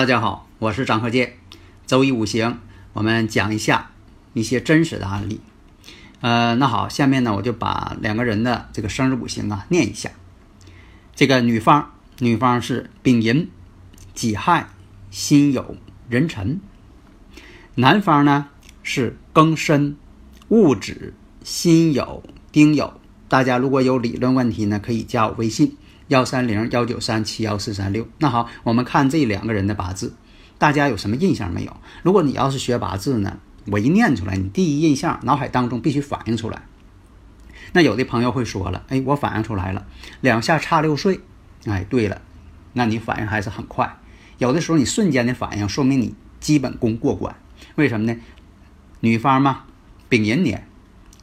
大家好，我是张鹤剑。周易五行，我们讲一下一些真实的案例。呃，那好，下面呢，我就把两个人的这个生日五行啊念一下。这个女方，女方是丙寅、己亥、辛酉、壬辰；男方呢是庚申、戊子、辛酉、丁酉。大家如果有理论问题呢，可以加我微信。幺三零幺九三七幺四三六，那好，我们看这两个人的八字，大家有什么印象没有？如果你要是学八字呢，我一念出来，你第一印象脑海当中必须反映出来。那有的朋友会说了，哎，我反应出来了，两下差六岁，哎，对了，那你反应还是很快。有的时候你瞬间的反应，说明你基本功过关。为什么呢？女方嘛，丙寅年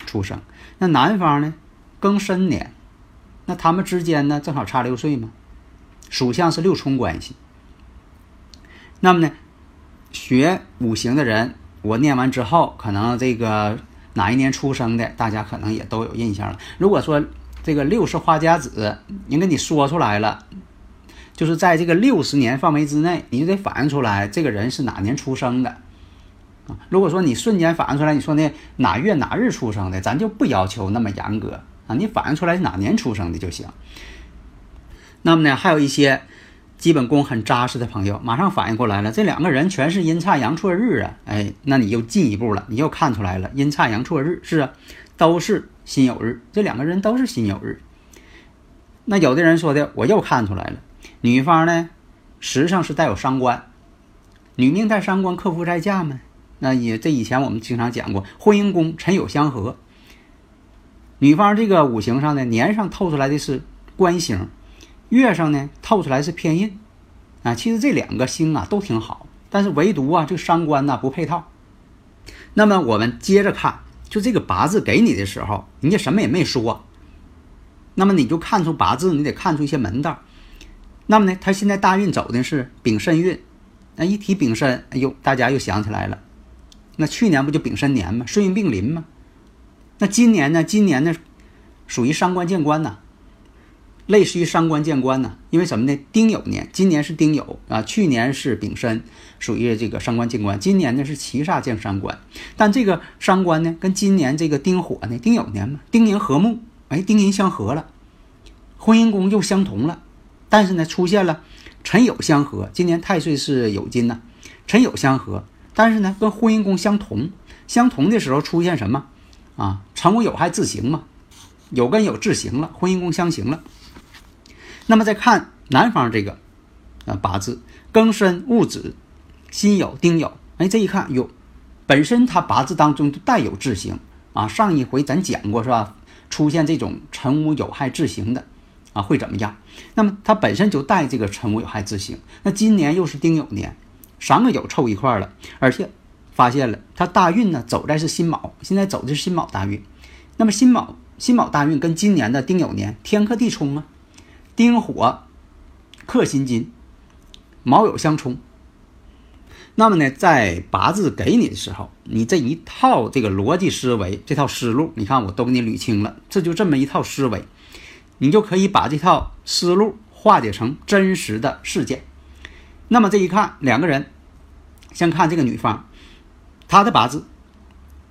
出生，那男方呢，庚申年。那他们之间呢，正好差六岁嘛，属相是六冲关系。那么呢，学五行的人，我念完之后，可能这个哪一年出生的，大家可能也都有印象了。如果说这个六是花甲子，人给你说出来了，就是在这个六十年范围之内，你就得反映出来这个人是哪年出生的啊。如果说你瞬间反映出来，你说呢哪月哪日出生的，咱就不要求那么严格。啊，你反映出来是哪年出生的就行。那么呢，还有一些基本功很扎实的朋友，马上反应过来了，这两个人全是阴差阳错日啊！哎，那你又进一步了，你又看出来了，阴差阳错日是啊，都是辛酉日，这两个人都是辛酉日。那有的人说的，我又看出来了，女方呢，实际上是带有伤官，女命带伤官，克夫在嫁嘛。那也这以前我们经常讲过，婚姻宫辰酉相合。女方这个五行上呢，年上透出来的是官星，月上呢透出来是偏印，啊，其实这两个星啊都挺好，但是唯独啊这个伤官呢不配套。那么我们接着看，就这个八字给你的时候，人家什么也没说，那么你就看出八字，你得看出一些门道。那么呢，他现在大运走的是丙申运，那一提丙申，哎呦，大家又想起来了，那去年不就丙申年吗？顺运并临吗？那今年呢？今年呢，属于伤官见官呐，类似于伤官见官呐。因为什么呢？丁酉年，今年是丁酉啊，去年是丙申，属于这个伤官见官。今年呢是七煞见伤官，但这个伤官呢，跟今年这个丁火呢，丁酉年嘛，丁寅和木，哎，丁寅相合了，婚姻宫又相同了。但是呢，出现了辰酉相合，今年太岁是酉金呐，辰酉相合，但是呢，跟婚姻宫相同，相同的时候出现什么？啊，辰午有害自刑嘛，有跟有自刑了，婚姻宫相刑了。那么再看男方这个啊八字，庚申戊子辛酉丁酉，哎，这一看哟，本身他八字当中就带有制刑啊。上一回咱讲过是吧？出现这种辰午有害制刑的啊，会怎么样？那么他本身就带这个辰午有害制刑，那今年又是丁酉年，三个酉凑一块了，而且发现了他大运呢走在是辛卯，现在走的是辛卯大运。那么辛卯辛卯大运跟今年的丁酉年天克地冲啊，丁火克辛金，卯酉相冲。那么呢，在八字给你的时候，你这一套这个逻辑思维，这套思路，你看我都给你捋清了，这就这么一套思维，你就可以把这套思路化解成真实的事件。那么这一看，两个人，先看这个女方，他的八字，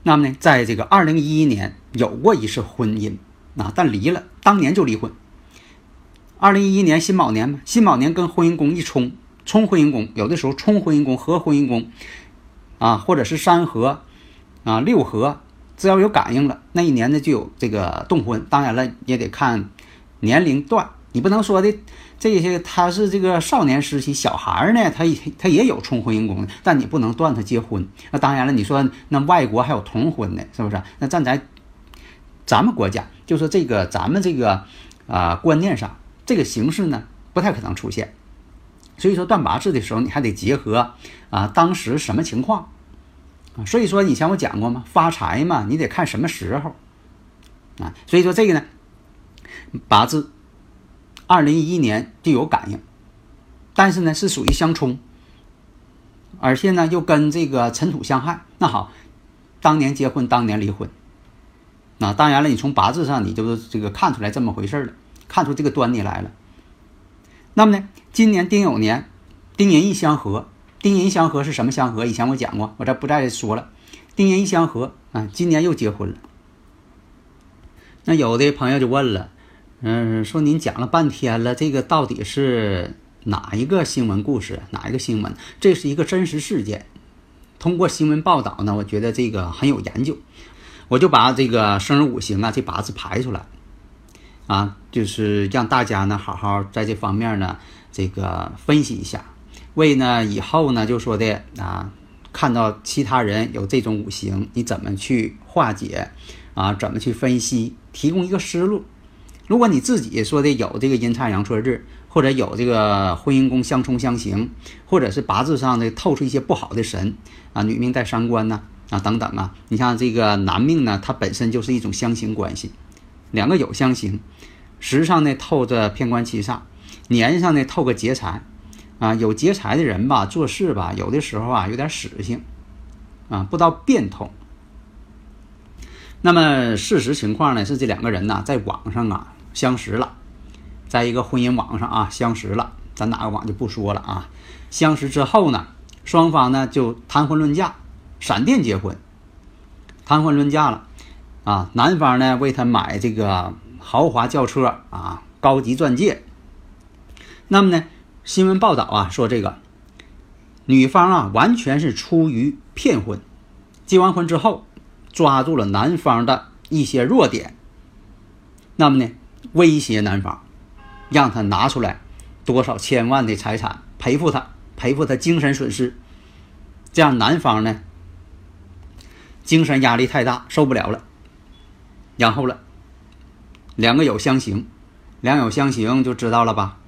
那么呢，在这个二零一一年有过一次婚姻啊，但离了，当年就离婚。二零一一年辛卯年嘛，辛卯年跟婚姻宫一冲。冲婚姻宫，有的时候冲婚姻宫合婚姻宫，啊，或者是三合，啊六合，只要有感应了，那一年呢就有这个动婚。当然了，也得看年龄段，你不能说的这些他是这个少年时期小孩儿呢，他他也有冲婚姻宫，但你不能断他结婚。那当然了，你说那外国还有同婚的，是不是？那站在咱们国家，就说这个咱们这个啊观念上，这个形式呢不太可能出现。所以说断八字的时候，你还得结合啊当时什么情况啊？所以说以前我讲过嘛，发财嘛，你得看什么时候啊。所以说这个呢，八字二零一一年就有感应，但是呢是属于相冲，而且呢又跟这个尘土相害。那好，当年结婚，当年离婚。那当然了，你从八字上你就是这个看出来这么回事了，看出这个端倪来了。那么呢，今年丁酉年，丁寅一相合，丁寅相合是什么相合？以前我讲过，我这不再说了。丁寅一相合啊，今年又结婚了。那有的朋友就问了，嗯，说您讲了半天了，这个到底是哪一个新闻故事？哪一个新闻？这是一个真实事件。通过新闻报道呢，我觉得这个很有研究，我就把这个生日五行啊，这八字排出来。啊，就是让大家呢好好在这方面呢这个分析一下，为呢以后呢就说的啊，看到其他人有这种五行，你怎么去化解啊？怎么去分析？提供一个思路。如果你自己说的有这个阴差阳错日，或者有这个婚姻宫相冲相刑，或者是八字上的透出一些不好的神啊，女命带伤官呢啊等等啊，你像这个男命呢，它本身就是一种相刑关系。两个有相刑，时上呢透着偏官七煞，年上呢透个劫财，啊，有劫财的人吧，做事吧，有的时候啊有点死性，啊，不知道变通。那么事实情况呢是这两个人呢在网上啊相识了，在一个婚姻网上啊相识了，咱哪个网就不说了啊。相识之后呢，双方呢就谈婚论嫁，闪电结婚，谈婚论嫁了。啊，男方呢为他买这个豪华轿车啊，高级钻戒。那么呢，新闻报道啊说这个女方啊完全是出于骗婚，结完婚之后抓住了男方的一些弱点，那么呢威胁男方，让他拿出来多少千万的财产赔付他，赔付他精神损失，这样男方呢精神压力太大，受不了了。然后了，两个有相刑，两有相刑就知道了吧？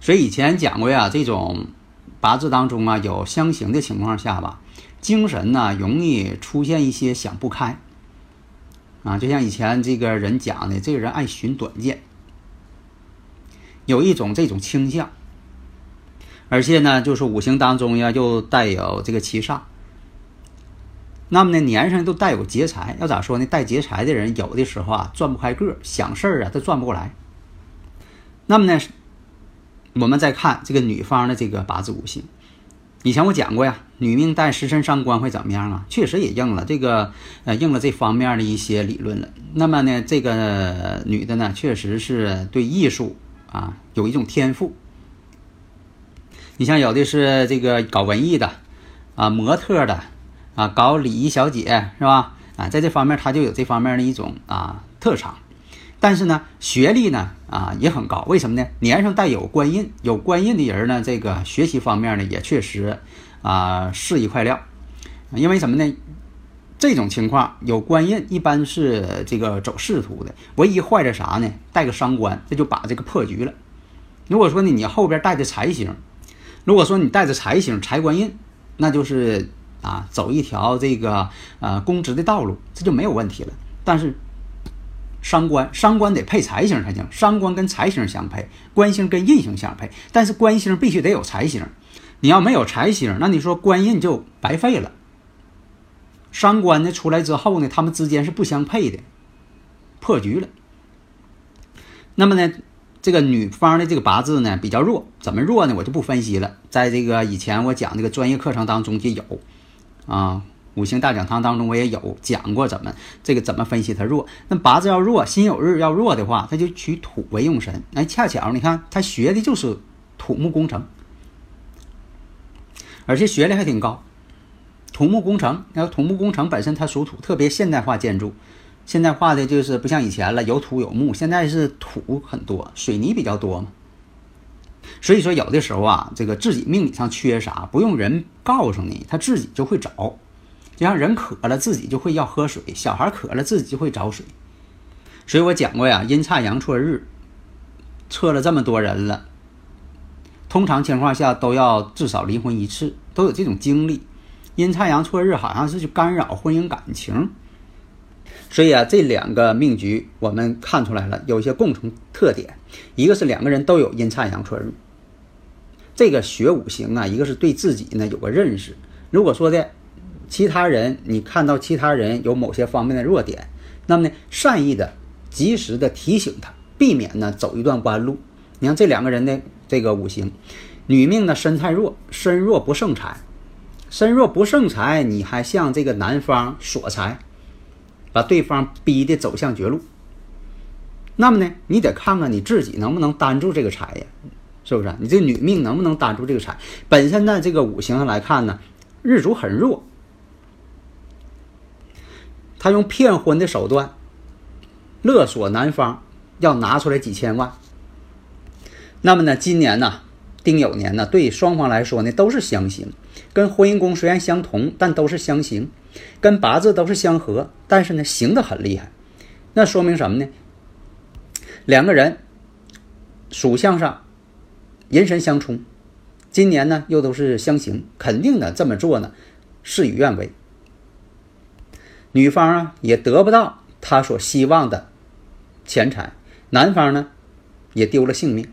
所以以前讲过呀，这种八字当中啊有相刑的情况下吧，精神呢容易出现一些想不开啊，就像以前这个人讲的，这个人爱寻短见，有一种这种倾向，而且呢，就是五行当中呀又带有这个七煞。那么呢，年上都带有劫财，要咋说呢？带劫财的人有的时候啊，转不开个想事儿啊，他转不过来。那么呢，我们再看这个女方的这个八字五行，以前我讲过呀，女命带食神伤官会怎么样啊？确实也应了这个呃，应了这方面的一些理论了。那么呢，这个女的呢，确实是对艺术啊有一种天赋。你像有的是这个搞文艺的啊，模特的。啊，搞礼仪小姐是吧？啊，在这方面她就有这方面的一种啊特长。但是呢，学历呢啊也很高。为什么呢？年上带有官印，有官印的人呢，这个学习方面呢也确实啊是一块料。因为什么呢？这种情况有官印，一般是这个走仕途的。唯一坏的啥呢？带个伤官，这就把这个破局了。如果说呢，你后边带着财星，如果说你带着财星、财官印，那就是啊，走一条这个呃公职的道路，这就没有问题了。但是伤官，伤官得配财星才行，伤官跟财星相配，官星跟印星相配。但是官星必须得有财星，你要没有财星，那你说官印就白费了。伤官呢出来之后呢，他们之间是不相配的，破局了。那么呢，这个女方的这个八字呢比较弱，怎么弱呢？我就不分析了。在这个以前我讲这个专业课程当中就有，啊，五行大讲堂当中我也有讲过怎么这个怎么分析它弱。那八字要弱，辛酉日要弱的话，他就取土为用神。哎，恰巧你看他学的就是土木工程，而且学历还挺高。土木工程，然后土木工程本身它属土，特别现代化建筑，现代化的就是不像以前了，有土有木，现在是土很多，水泥比较多嘛。所以说有的时候啊，这个自己命理上缺啥，不用人告诉你，他自己就会找。就像人渴了，自己就会要喝水；小孩渴了，自己就会找水。所以我讲过呀，阴差阳错日，测了这么多人了，通常情况下都要至少离婚一次，都有这种经历。阴差阳错日好像是去干扰婚姻感情，所以啊，这两个命局我们看出来了，有一些共同特点。一个是两个人都有阴差阳错日，这个学五行啊，一个是对自己呢有个认识。如果说的其他人，你看到其他人有某些方面的弱点，那么呢，善意的、及时的提醒他，避免呢走一段弯路。你看这两个人的这个五行，女命呢身太弱，身弱不胜财。身弱不胜财，你还向这个男方索财，把对方逼得走向绝路。那么呢，你得看看你自己能不能担住这个财呀，是不是？你这女命能不能担住这个财？本身呢，这个五行上来看呢，日主很弱，他用骗婚的手段勒索男方，要拿出来几千万。那么呢，今年呢？丁酉年呢，对双方来说呢都是相刑，跟婚姻宫虽然相同，但都是相刑，跟八字都是相合，但是呢刑的很厉害。那说明什么呢？两个人属相上人神相冲，今年呢又都是相刑，肯定的这么做呢事与愿违。女方啊也得不到她所希望的钱财，男方呢也丢了性命。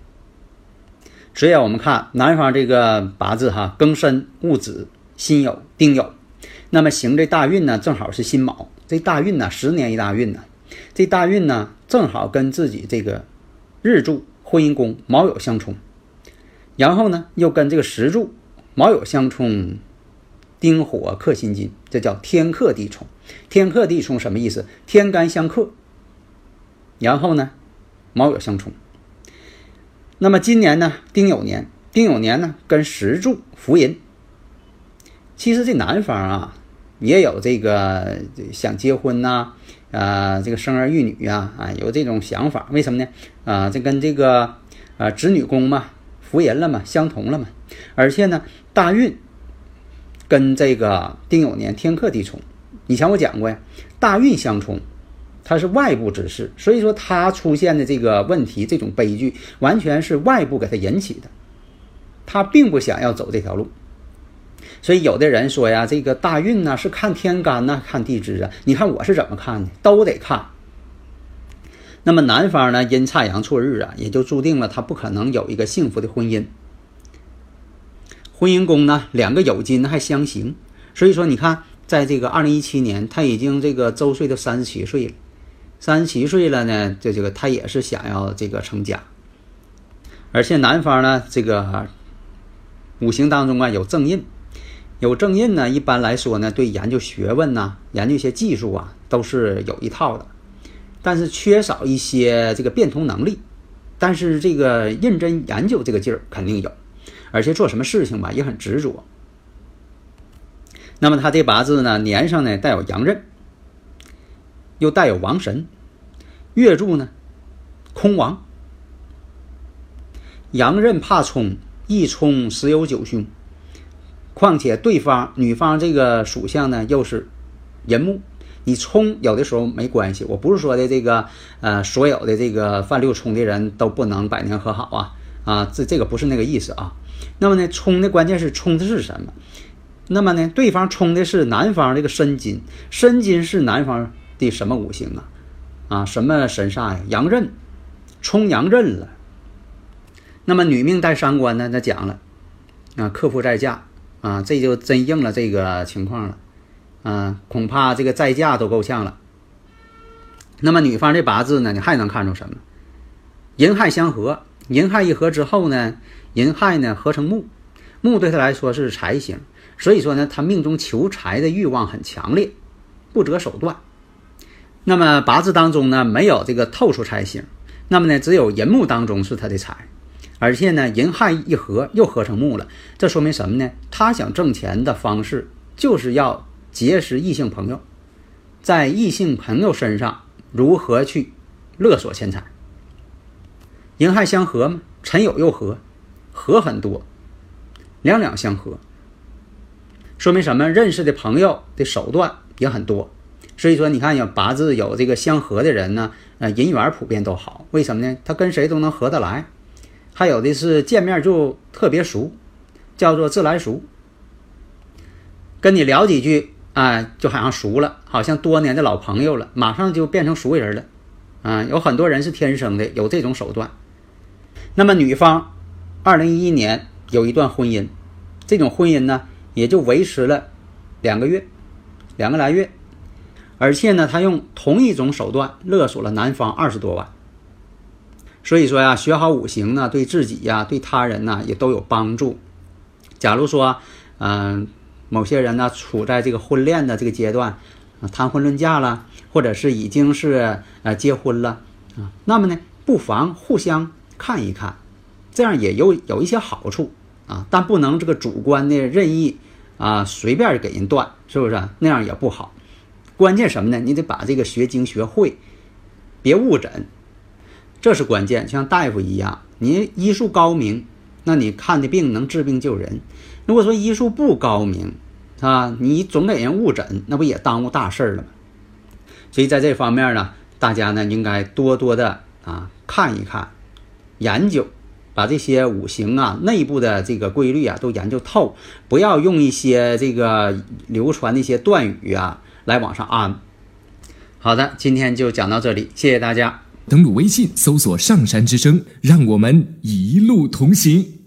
所以，我们看男方这个八字哈，庚申、戊子、辛酉、丁酉，那么行这大运呢，正好是辛卯。这大运呢，十年一大运呢，这大运呢，正好跟自己这个日柱婚姻宫卯酉相冲，然后呢，又跟这个时柱卯酉相冲，丁火克辛金，这叫天克地冲。天克地冲什么意思？天干相克，然后呢，卯酉相冲。那么今年呢，丁酉年，丁酉年呢跟石柱福银。其实这男方啊，也有这个想结婚呐，啊，这个生儿育女呀，啊，有这种想法。为什么呢？啊，这跟这个啊子女宫嘛，福银了嘛，相同了嘛。而且呢，大运跟这个丁酉年天克地冲。以前我讲过呀，大运相冲。它是外部之事，所以说它出现的这个问题、这种悲剧，完全是外部给他引起的。他并不想要走这条路，所以有的人说呀，这个大运呢是看天干呢，看地支啊。你看我是怎么看的？都得看。那么男方呢，阴差阳错日啊，也就注定了他不可能有一个幸福的婚姻。婚姻宫呢，两个酉金还相刑，所以说你看，在这个二零一七年，他已经这个周岁都三十七岁了。三十七岁了呢，这这个他也是想要这个成家，而且男方呢，这个五行当中啊有正印，有正印呢，一般来说呢，对研究学问呐、研究一些技术啊，都是有一套的，但是缺少一些这个变通能力，但是这个认真研究这个劲儿肯定有，而且做什么事情吧也很执着。那么他这八字呢，年上呢带有阳刃。又带有王神，月柱呢空亡。阳刃怕冲，一冲十有九凶。况且对方女方这个属相呢，又是寅木，你冲有的时候没关系。我不是说的这个呃，所有的这个犯六冲的人都不能百年和好啊啊，这这个不是那个意思啊。那么呢，冲的关键是冲的是什么？那么呢，对方冲的是男方这个申金，申金是男方的什么五行啊？啊，什么神煞呀？阳刃，冲阳刃了。那么女命带伤官呢？那讲了，啊，克夫在嫁，啊，这就真应了这个情况了，啊，恐怕这个再嫁都够呛了。那么女方这八字呢，你还能看出什么？寅亥相合，寅亥一合之后呢，寅亥呢合成木，木对他来说是财星，所以说呢，他命中求财的欲望很强烈，不择手段。那么八字当中呢，没有这个透出财星，那么呢，只有寅木当中是他的财，而且呢，寅亥一合又合成木了，这说明什么呢？他想挣钱的方式就是要结识异性朋友，在异性朋友身上如何去勒索钱财。寅亥相合嘛，辰酉又合，合很多，两两相合，说明什么？认识的朋友的手段也很多。所以说，你看有八字有这个相合的人呢，呃，人缘普遍都好。为什么呢？他跟谁都能合得来。还有的是见面就特别熟，叫做自来熟。跟你聊几句，啊，就好像熟了，好像多年的老朋友了，马上就变成熟人了。啊，有很多人是天生的有这种手段。那么女方，二零一一年有一段婚姻，这种婚姻呢，也就维持了两个月，两个来月。而且呢，他用同一种手段勒索了男方二十多万。所以说呀，学好五行呢，对自己呀，对他人呢，也都有帮助。假如说，嗯，某些人呢，处在这个婚恋的这个阶段，谈婚论嫁了，或者是已经是呃结婚了啊，那么呢，不妨互相看一看，这样也有有一些好处啊，但不能这个主观的任意啊，随便给人断，是不是？那样也不好。关键什么呢？你得把这个学精学会，别误诊，这是关键。像大夫一样，你医术高明，那你看的病能治病救人；如果说医术不高明，啊，你总给人误诊，那不也耽误大事了吗？所以在这方面呢，大家呢应该多多的啊看一看，研究，把这些五行啊内部的这个规律啊都研究透，不要用一些这个流传的一些断语啊。来往上安。好的，今天就讲到这里，谢谢大家。登录微信，搜索“上山之声”，让我们一路同行。